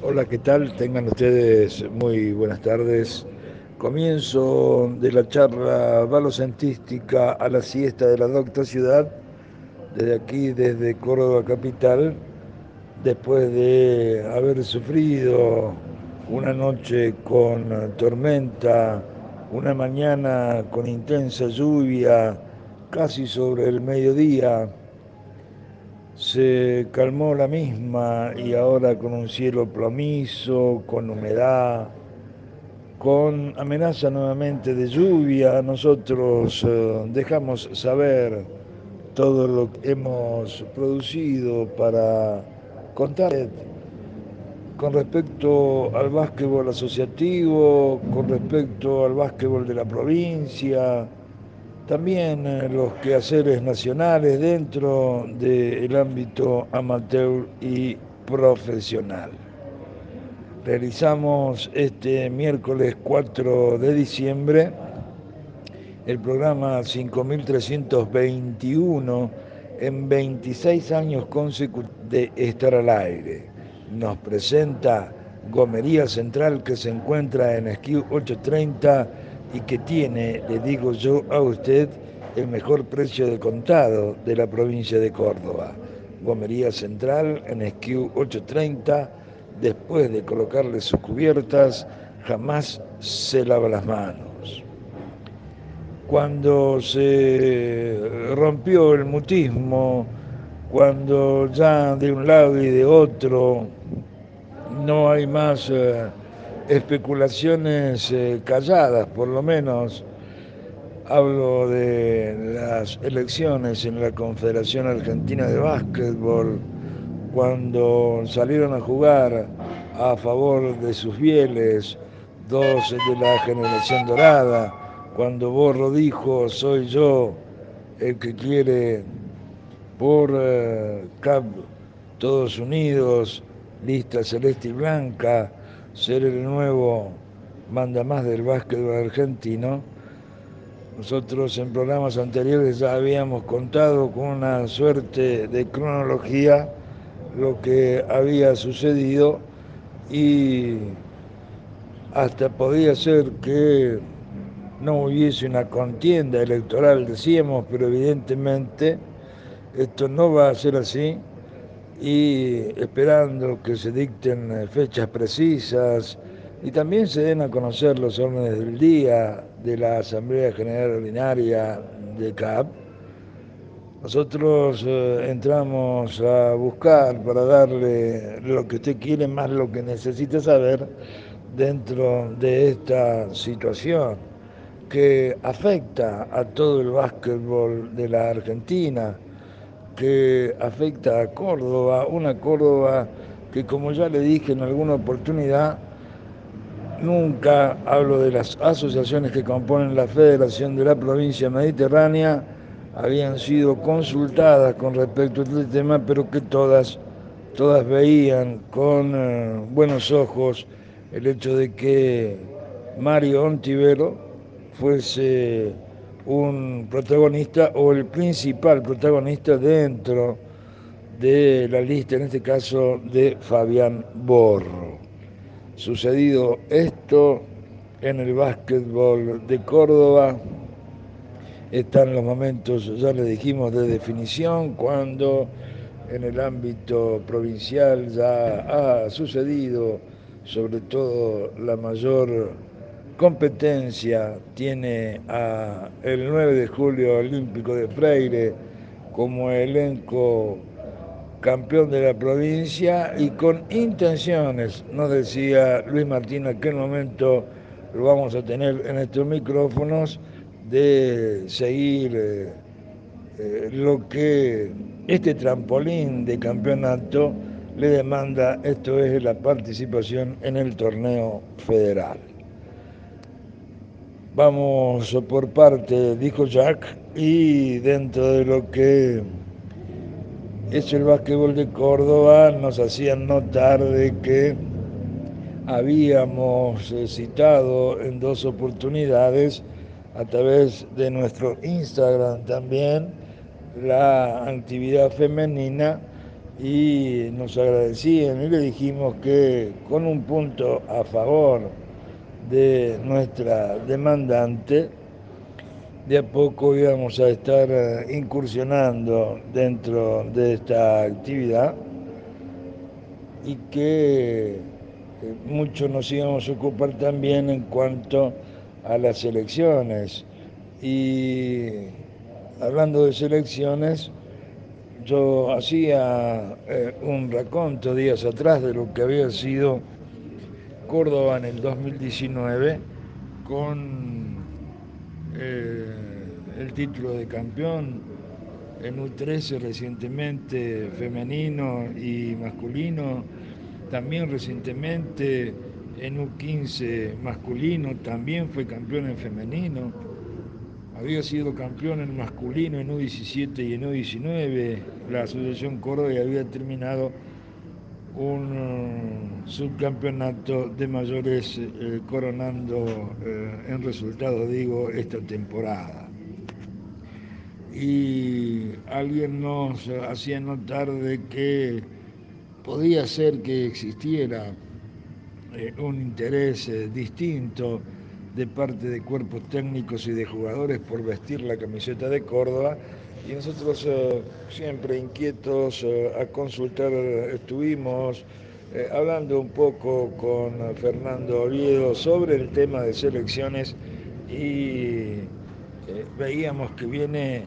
Hola, ¿qué tal? Tengan ustedes muy buenas tardes. Comienzo de la charla balocentística a la siesta de la docta ciudad, desde aquí, desde Córdoba Capital, después de haber sufrido una noche con tormenta, una mañana con intensa lluvia, casi sobre el mediodía, se calmó la misma y ahora con un cielo plomizo, con humedad, con amenaza nuevamente de lluvia, nosotros eh, dejamos saber todo lo que hemos producido para contar con respecto al básquetbol asociativo, con respecto al básquetbol de la provincia, también eh, los quehaceres nacionales dentro del ámbito amateur y profesional. Realizamos este miércoles 4 de diciembre el programa 5321 en 26 años consecutivos de estar al aire. Nos presenta Gomería Central que se encuentra en SKU 830 y que tiene, le digo yo a usted, el mejor precio de contado de la provincia de Córdoba. Gomería Central en SKU 830, después de colocarle sus cubiertas, jamás se lava las manos. Cuando se rompió el mutismo, cuando ya de un lado y de otro no hay más... Eh, especulaciones eh, calladas, por lo menos. Hablo de las elecciones en la Confederación Argentina de Básquetbol, cuando salieron a jugar a favor de sus fieles, dos de la generación dorada, cuando Borro dijo, soy yo el que quiere por uh, CAP todos unidos, lista celeste y blanca, ser el nuevo manda más del básquetbol argentino, nosotros en programas anteriores ya habíamos contado con una suerte de cronología lo que había sucedido y hasta podía ser que no hubiese una contienda electoral, decíamos, pero evidentemente esto no va a ser así y esperando que se dicten eh, fechas precisas y también se den a conocer los órdenes del día de la Asamblea General Ordinaria de CAP, nosotros eh, entramos a buscar para darle lo que usted quiere más lo que necesita saber dentro de esta situación que afecta a todo el básquetbol de la Argentina, que afecta a Córdoba, una Córdoba que como ya le dije en alguna oportunidad, nunca hablo de las asociaciones que componen la Federación de la Provincia Mediterránea, habían sido consultadas con respecto a este tema, pero que todas, todas veían con eh, buenos ojos el hecho de que Mario Ontivero fuese un protagonista o el principal protagonista dentro de la lista, en este caso de Fabián Borro. Sucedido esto en el básquetbol de Córdoba, están los momentos, ya le dijimos, de definición, cuando en el ámbito provincial ya ha sucedido sobre todo la mayor competencia tiene a el 9 de julio olímpico de Freire como elenco campeón de la provincia y con intenciones, nos decía Luis Martín en aquel momento, lo vamos a tener en estos micrófonos, de seguir eh, lo que este trampolín de campeonato le demanda, esto es la participación en el torneo federal. Vamos por parte, dijo Jack, y dentro de lo que es el básquetbol de Córdoba, nos hacían notar de que habíamos citado en dos oportunidades a través de nuestro Instagram también la actividad femenina y nos agradecían y le dijimos que con un punto a favor de nuestra demandante, de a poco íbamos a estar eh, incursionando dentro de esta actividad y que eh, mucho nos íbamos a ocupar también en cuanto a las elecciones. Y hablando de selecciones, yo hacía eh, un raconto días atrás de lo que había sido Córdoba en el 2019 con eh, el título de campeón en U13 recientemente femenino y masculino, también recientemente en U15 masculino, también fue campeón en femenino, había sido campeón en masculino en U17 y en U19, la Asociación Córdoba había terminado un subcampeonato de mayores eh, coronando eh, en resultado, digo, esta temporada. Y alguien nos hacía notar de que podía ser que existiera eh, un interés distinto de parte de cuerpos técnicos y de jugadores por vestir la camiseta de Córdoba y nosotros eh, siempre inquietos eh, a consultar estuvimos eh, hablando un poco con Fernando Oviedo sobre el tema de selecciones y veíamos que viene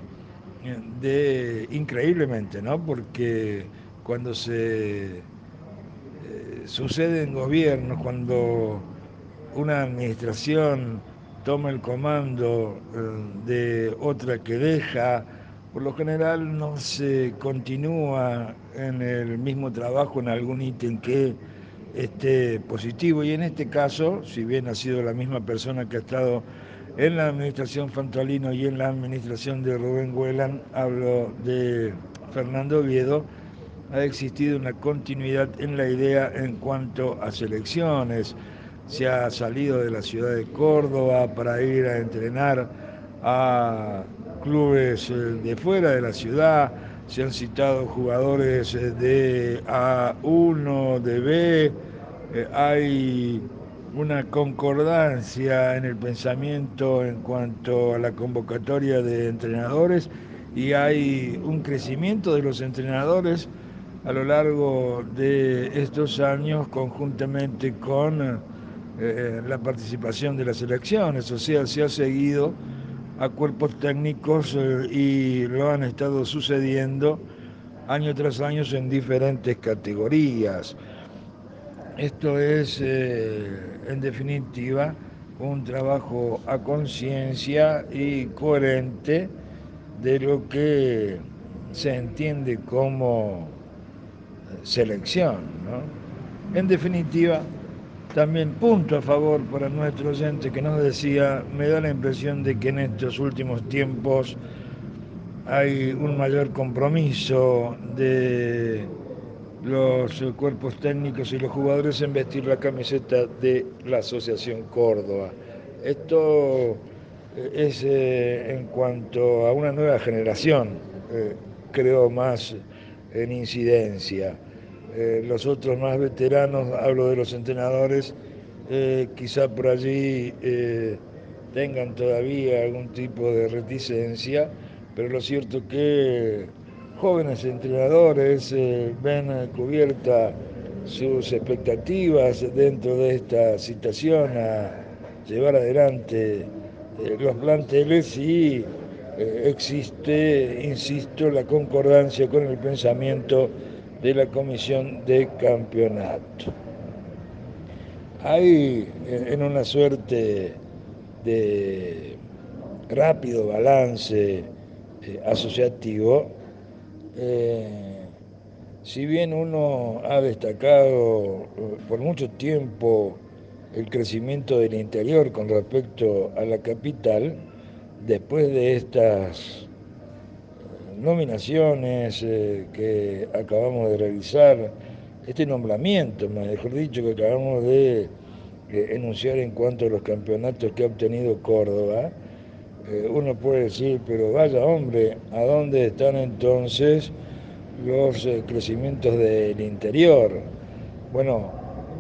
de increíblemente, ¿no? Porque cuando se sucede en gobiernos, cuando una administración toma el comando de otra que deja, por lo general no se continúa en el mismo trabajo en algún ítem que esté positivo y en este caso, si bien ha sido la misma persona que ha estado en la administración Fantalino y en la administración de Rubén Huelan, hablo de Fernando Oviedo, ha existido una continuidad en la idea en cuanto a selecciones. Se ha salido de la ciudad de Córdoba para ir a entrenar a clubes eh, de fuera de la ciudad, se han citado jugadores eh, de A1, de B, eh, hay una concordancia en el pensamiento en cuanto a la convocatoria de entrenadores y hay un crecimiento de los entrenadores a lo largo de estos años conjuntamente con la participación de las elecciones, o sea, se ha seguido a cuerpos técnicos eh, y lo han estado sucediendo año tras año en diferentes categorías. Esto es, eh, en definitiva, un trabajo a conciencia y coherente de lo que se entiende como selección. En definitiva, también punto a favor para nuestro oyente que nos decía, me da la impresión de que en estos últimos tiempos hay un mayor compromiso de los cuerpos técnicos y los jugadores en vestir la camiseta de la Asociación Córdoba. Esto eh, es eh, en cuanto a una nueva generación, eh, creo más en incidencia. Eh, los otros más veteranos, hablo de los entrenadores, eh, quizá por allí eh, tengan todavía algún tipo de reticencia, pero lo cierto es que jóvenes entrenadores ven cubierta sus expectativas dentro de esta situación a llevar adelante los planteles y existe, insisto, la concordancia con el pensamiento de la comisión de campeonato. Hay en una suerte de rápido balance eh, asociativo, eh, si bien uno ha destacado eh, por mucho tiempo el crecimiento del interior con respecto a la capital, después de estas nominaciones eh, que acabamos de realizar, este nombramiento, mejor dicho, que acabamos de enunciar en cuanto a los campeonatos que ha obtenido Córdoba, eh, uno puede decir, pero vaya hombre, ¿a dónde están entonces los eh, crecimientos del interior. Bueno,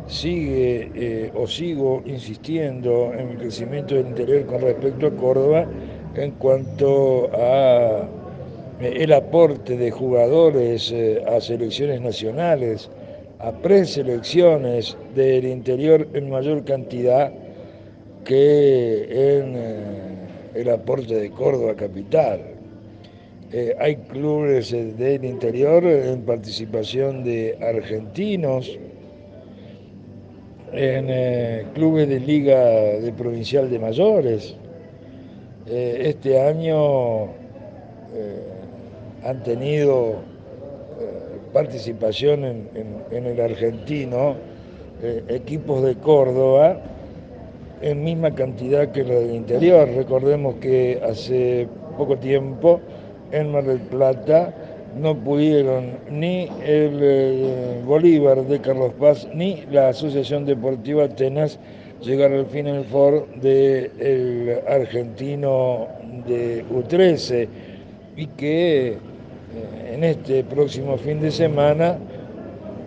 sigue eh, o sigo insistiendo en el crecimiento del interior con respecto a Córdoba en cuanto a eh, el aporte de jugadores a selecciones nacionales, a preselecciones del interior en mayor cantidad que en el aporte de Córdoba capital. Eh, hay clubes eh, del interior en participación de argentinos, en eh, clubes de liga de provincial de mayores. este año han tenido participación en, el argentino equipos de Córdoba en misma cantidad que los del interior. Recordemos que hace poco tiempo en Mar del Plata no pudieron ni el eh, Bolívar de Carlos Paz ni la Asociación Deportiva Atenas llegar al Final Four del argentino de U13 y que eh, en este próximo fin de semana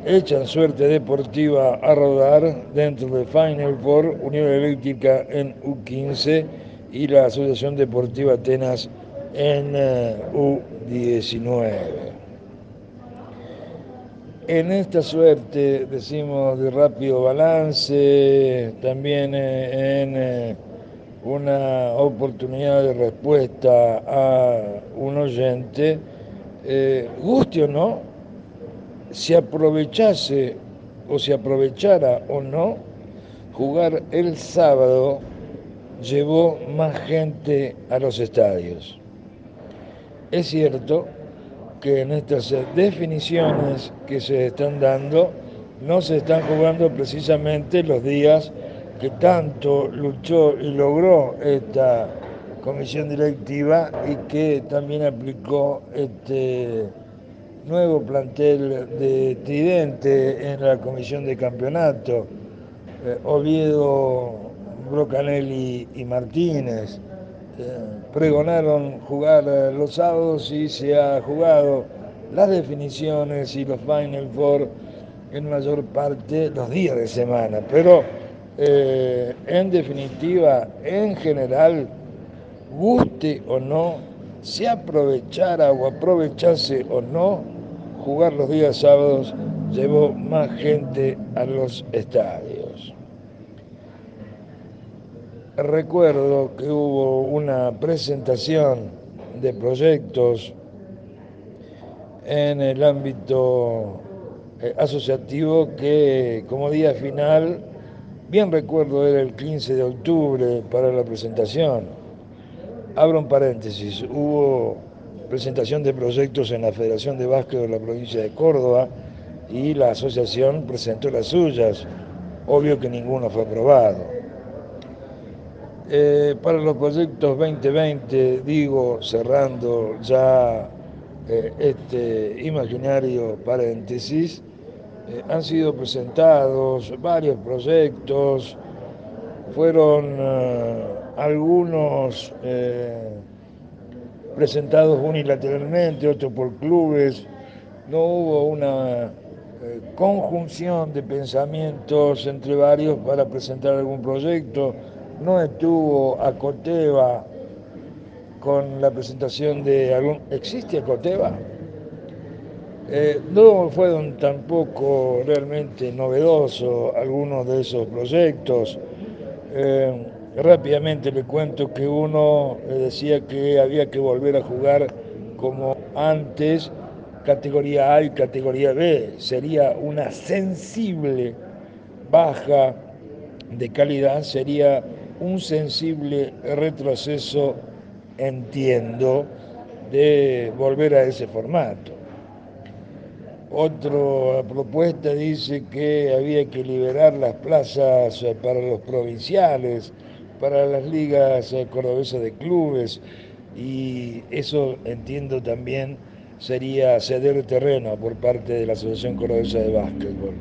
echan suerte deportiva a rodar dentro del Final Four Unión Eléctrica en U15 y la Asociación Deportiva Atenas en eh, U19. En esta suerte, decimos, de rápido balance, también eh, en eh, una oportunidad de respuesta a un oyente, guste o no, si aprovechase o si aprovechara o no, jugar el sábado llevó más gente a los estadios. Es cierto que en estas definiciones que se están dando no se están jugando precisamente los días que tanto luchó y logró esta comisión directiva y que también aplicó este nuevo plantel de Tridente en la comisión de campeonato, eh, Oviedo, Brocanelli y Martínez, pregonaron jugar eh, los sábados y se ha jugado las definiciones y los Final Four en mayor parte los días de semana. Pero eh, en definitiva, en general, guste o no, se aprovechara o aprovechase o no, jugar los días sábados llevó más gente a los estadios. Recuerdo que hubo una presentación de proyectos en el ámbito eh, asociativo que como día final, bien recuerdo, era el 15 de octubre para la presentación. Abro un paréntesis, hubo presentación de proyectos en la Federación de Básquet de la provincia de Córdoba y la asociación presentó las suyas. Obvio que ninguno fue aprobado. Eh, para los proyectos 2020, digo, cerrando ya eh, este imaginario paréntesis, eh, han sido presentados varios proyectos, fueron algunos presentados unilateralmente, otros por clubes, no hubo una conjunción de pensamientos entre varios para presentar algún proyecto no estuvo Acoteva con la presentación de algún... ¿Existe Acoteva? Eh, no fueron tampoco realmente novedosos algunos de esos proyectos. Eh, rápidamente le cuento que uno decía que había que volver a jugar como antes, categoría A y categoría B. Sería una sensible baja de calidad, sería un sensible retroceso, entiendo, de volver a ese formato. Otra propuesta dice que había que liberar las plazas para los provinciales, para las ligas cordobesas de clubes, y eso entiendo también sería ceder terreno por parte de la Asociación Cordobesa de Básquetbol.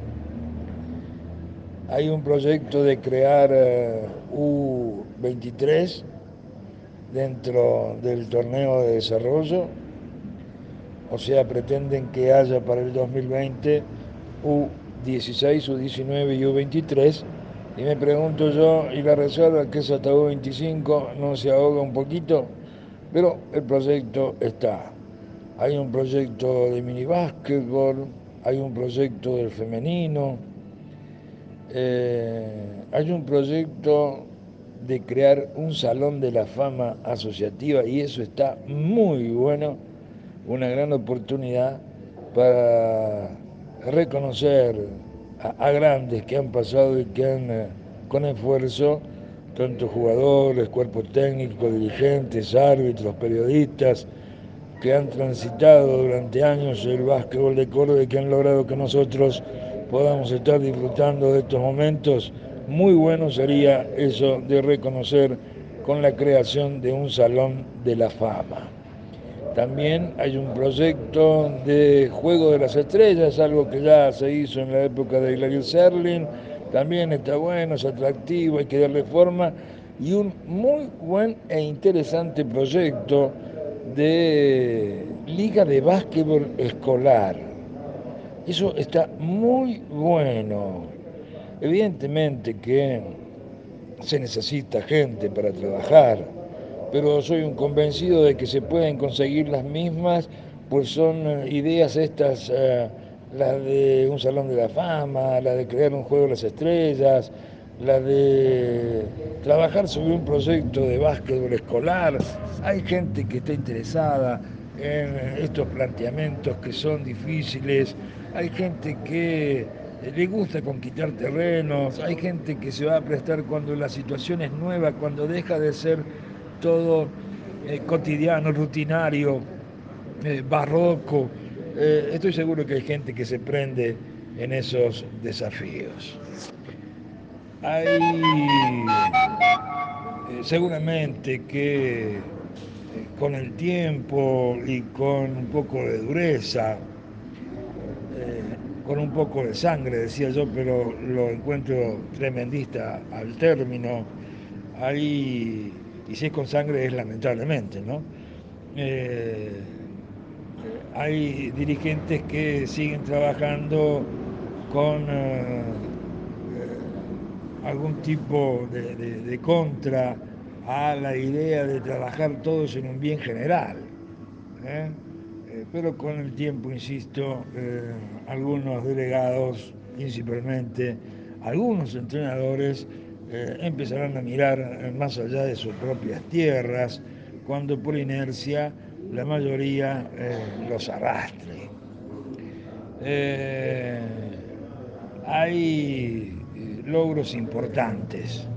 Hay un proyecto de crear eh, U23 dentro del torneo de desarrollo o sea, pretenden que haya para el 2020 U16, U19 y U23. Y me pregunto yo, ¿y la reserva que es hasta U25 no se ahoga un poquito? Pero el proyecto está. Hay un proyecto de mini hay un proyecto del femenino, eh, hay un proyecto de crear un salón de la fama asociativa y eso está muy bueno, una gran oportunidad para reconocer a, grandes que han pasado y que han, eh, con esfuerzo, tanto jugadores, cuerpo técnico, dirigentes, árbitros, periodistas, que han transitado durante años el básquetbol de Córdoba y que han logrado que nosotros podamos estar disfrutando de estos momentos, muy bueno sería eso de reconocer con la creación de un salón de la fama. También hay un proyecto de Juego de las Estrellas, algo que ya se hizo en la época de Hilario Serling, también está bueno, es atractivo, hay que darle forma, y un muy buen e interesante proyecto de Liga de Básquetbol Escolar. Eso está muy bueno. Evidentemente que se necesita gente para trabajar, pero soy un convencido de que se pueden conseguir las mismas, pues son eh, ideas estas, eh, las de un salón de la fama, la de crear un juego de las estrellas, la de trabajar sobre un proyecto de básquetbol escolar. Hay gente que está interesada en estos planteamientos que son difíciles, hay gente que le gusta conquistar terrenos, hay gente que se va a prestar cuando la situación es nueva, cuando deja de ser todo eh, cotidiano, rutinario, eh, barroco. Eh, estoy seguro que hay gente que se prende en esos desafíos. Hay seguramente que con el tiempo y con un poco de dureza, con un poco de sangre, decía yo, pero lo encuentro tremendista al término, ahí, y si es con sangre es lamentablemente, ¿no? hay dirigentes que siguen trabajando con algún tipo de, contra a la idea de trabajar todos en un bien general. ¿eh? Eh, pero con el tiempo, insisto, eh, algunos delegados, principalmente algunos entrenadores, empezarán a mirar más allá de sus propias tierras, cuando por inercia la mayoría los arrastre. hay logros importantes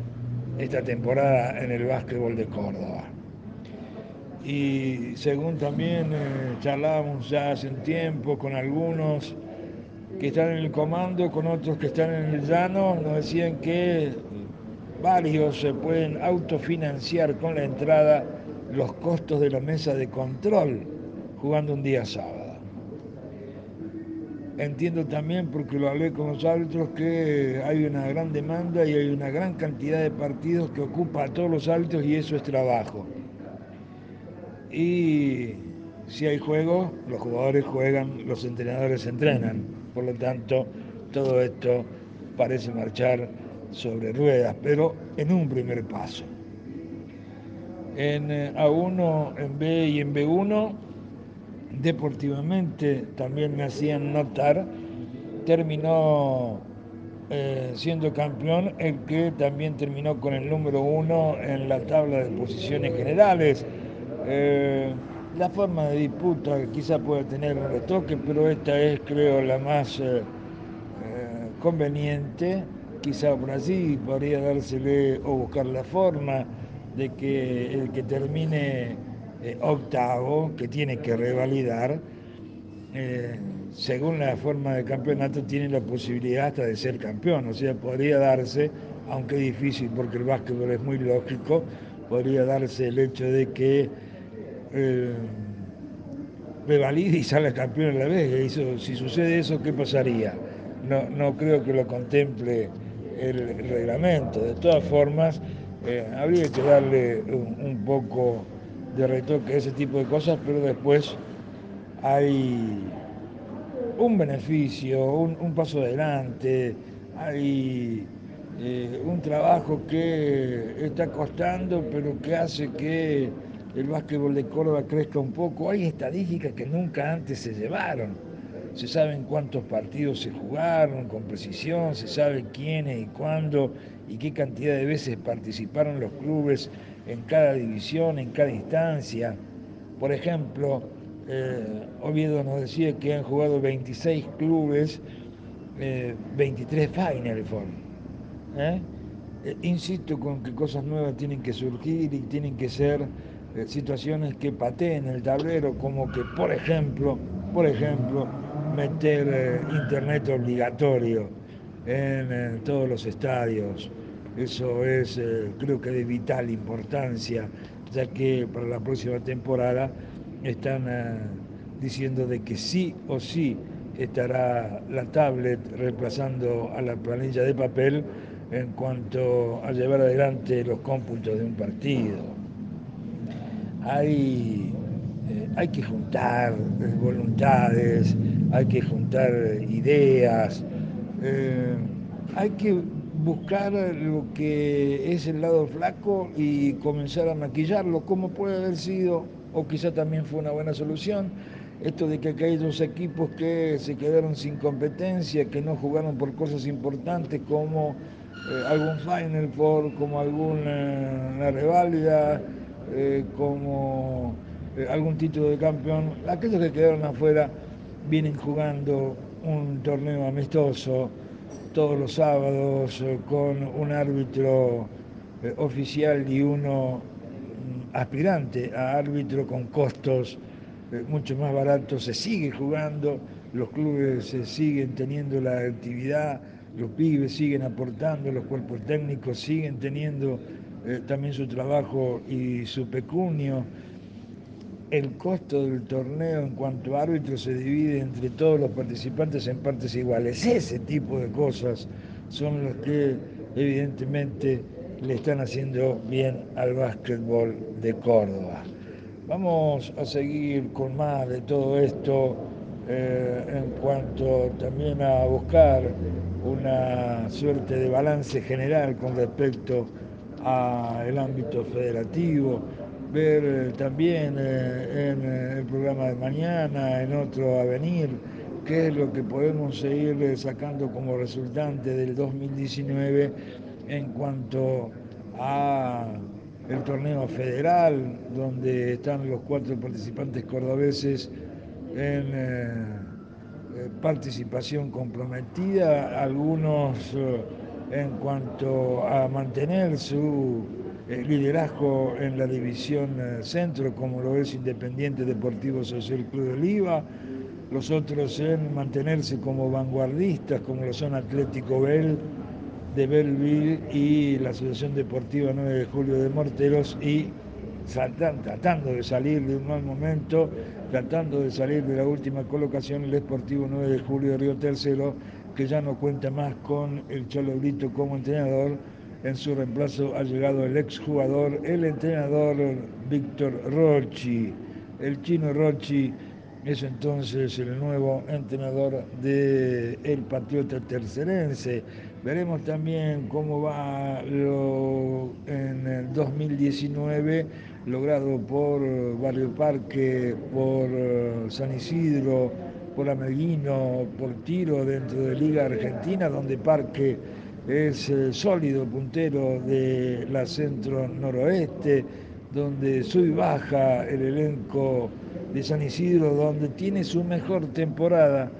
esta temporada en el básquetbol de Córdoba. Y según también eh, charlábamos ya hace un tiempo con algunos que están en el comando, con otros que están en el llano, nos decían que varios se pueden autofinanciar con la entrada los costos de la mesa de control jugando un día sábado. Entiendo también, porque lo hablé con los árbitros, que hay una gran demanda y hay una gran cantidad de partidos que ocupa a todos los árbitros y eso es trabajo. Y si hay juego, los jugadores juegan, los entrenadores entrenan. Por lo tanto, todo esto parece marchar sobre ruedas, pero en un primer paso. En eh, A1, en B y en B1 deportivamente también me hacían notar, terminó eh, siendo campeón el que también terminó con el número uno en la tabla de posiciones generales. Eh, la forma de disputa quizá pueda tener un retoque, pero esta es creo la más conveniente, quizá por así podría dársele o buscar la forma de que el que termine eh, octavo que tiene que revalidar, eh, según la forma de campeonato, tiene la posibilidad hasta de ser campeón. O sea, podría darse, aunque difícil porque el básquetbol es muy lógico, podría darse el hecho de que eh, revalide y salga campeón a la vez. si sucede eso, ¿qué pasaría? No, no creo que lo contemple el, reglamento. De todas formas, habría que darle un poco de retoque, ese tipo de cosas, pero después hay un beneficio, un, paso adelante, hay eh, un trabajo que está costando, pero que hace que el básquetbol de Córdoba crezca un poco. Hay estadísticas que nunca antes se llevaron. Se saben cuántos partidos se jugaron con precisión, se sabe quiénes y cuándo y qué cantidad de veces participaron los clubes en cada división, en cada instancia. Por ejemplo, eh, Oviedo nos decía que han jugado 26 clubes, 23 eh, Final Four. ¿eh? insisto con que cosas nuevas tienen que surgir y tienen que ser situaciones que pateen el tablero, como que, por ejemplo, por ejemplo, meter internet obligatorio en todos los estadios. Eso es, creo que de vital importancia, ya que para la próxima temporada están eh, diciendo de que sí o sí estará la tablet reemplazando a la planilla de papel en cuanto a llevar adelante los cómputos de un partido. Hay, eh, hay que juntar eh, voluntades, hay que juntar ideas, hay que buscar lo que es el lado flaco y comenzar a maquillarlo, como puede haber sido o quizá también fue una buena solución. Esto de que hay dos equipos que se quedaron sin competencia, que no jugaron por cosas importantes como eh, algún Final Four, como alguna reválida, eh, como eh, algún título de campeón. Aquellos que quedaron afuera vienen jugando un torneo amistoso todos los sábados con un árbitro oficial y uno aspirante a árbitro con costos eh, mucho más baratos, se sigue jugando, los clubes siguen teniendo la actividad, los pibes siguen aportando, los cuerpos técnicos siguen teniendo eh, también su trabajo y su pecunio. El costo del torneo en cuanto a árbitros se divide entre todos los participantes en partes iguales. Ese tipo de cosas son las que evidentemente le están haciendo bien al básquetbol de Córdoba. Vamos a seguir con más de todo esto eh, en cuanto también a buscar una suerte de balance general con respecto al ámbito federativo, ver eh, también eh, en el programa de mañana, en otro a venir, qué es lo que podemos seguir sacando como resultante del 2019 en cuanto a el torneo federal, donde están los cuatro participantes cordobeses en eh, eh, participación comprometida, algunos eh, en cuanto a mantener su liderazgo en la división centro, como lo es Independiente Deportivo Social Club de Oliva, los otros en mantenerse como vanguardistas, como lo son Atlético Bell, de Belleville y la Asociación Deportiva 9 de Julio de Morteros y tratando de salir de un mal momento, tratando de salir de la última colocación el Deportivo 9 de Julio de Río Tercero, que ya no cuenta más con el Cholo Brito como entrenador. En su reemplazo ha llegado el exjugador, el entrenador Víctor Rochi. El chino Rochi es entonces el nuevo entrenador del el Patriota Tercerense. Veremos también cómo va lo, en el 2019 logrado por Barrio Parque, por eh, San Isidro, por Ameguino, por Tiro dentro de Liga Argentina, donde Parque es el sólido puntero de la centro noroeste, donde sube y baja el elenco de San Isidro, donde tiene su mejor temporada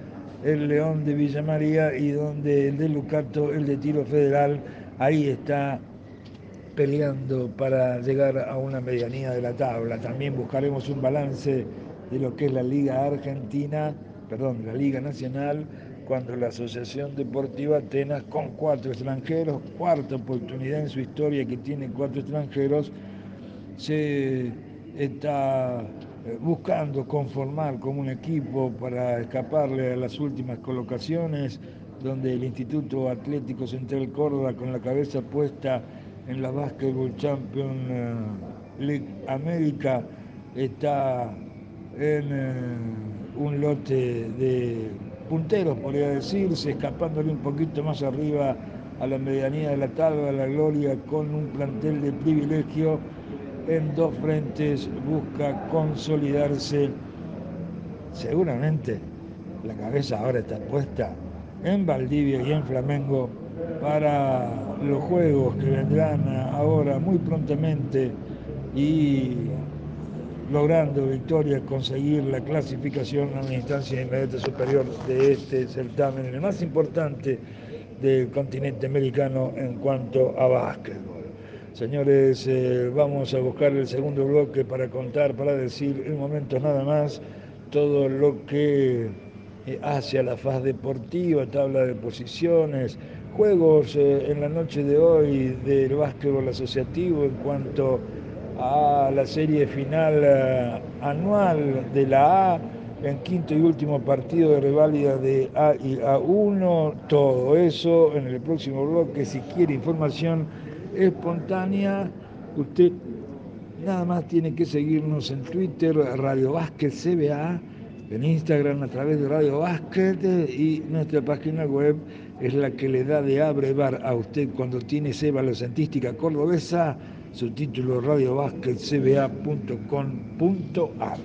el León de Villa María y donde el de Lucato, el de Tiro Federal, ahí está peleando para llegar a una medianía de la tabla. También buscaremos un balance de lo que es la Liga Argentina, perdón, la Liga Nacional, cuando la Asociación Deportiva Atenas, con cuatro extranjeros, cuarta oportunidad en su historia que tiene cuatro extranjeros, se está eh, buscando conformar como un equipo para escaparle a las últimas colocaciones, donde el Instituto Atlético Central Córdoba, con la cabeza puesta en la Basketball Champions eh, League América, está en eh, un lote de punteros, podría decirse, escapándole un poquito más arriba a la medianía de la tabla, a la gloria, con un plantel de privilegio en dos frentes, busca consolidarse. Seguramente la cabeza ahora está puesta en Valdivia y en Flamengo para los juegos que vendrán ahora muy prontamente y logrando victorias, conseguir la clasificación a una instancia inmediata superior de este certamen, el más importante del continente americano en cuanto a básquetbol. Señores, eh, vamos a buscar el segundo bloque para contar, para decir en momentos nada más todo lo que eh, hace a la faz deportiva, tabla de posiciones, juegos eh, en la noche de hoy del básquetbol asociativo en cuanto a la serie final eh, anual de la A, en quinto y último partido de reválida de A y A1, todo eso en el próximo bloque. Si quiere información espontánea, usted nada más tiene que seguirnos en Twitter, Radio Básquet CBA, en Instagram a través de Radio Básquet y nuestra página web es la que le da de abrevar a usted cuando tiene Seba la Cordobesa su título radiobasquetcba.com.ar.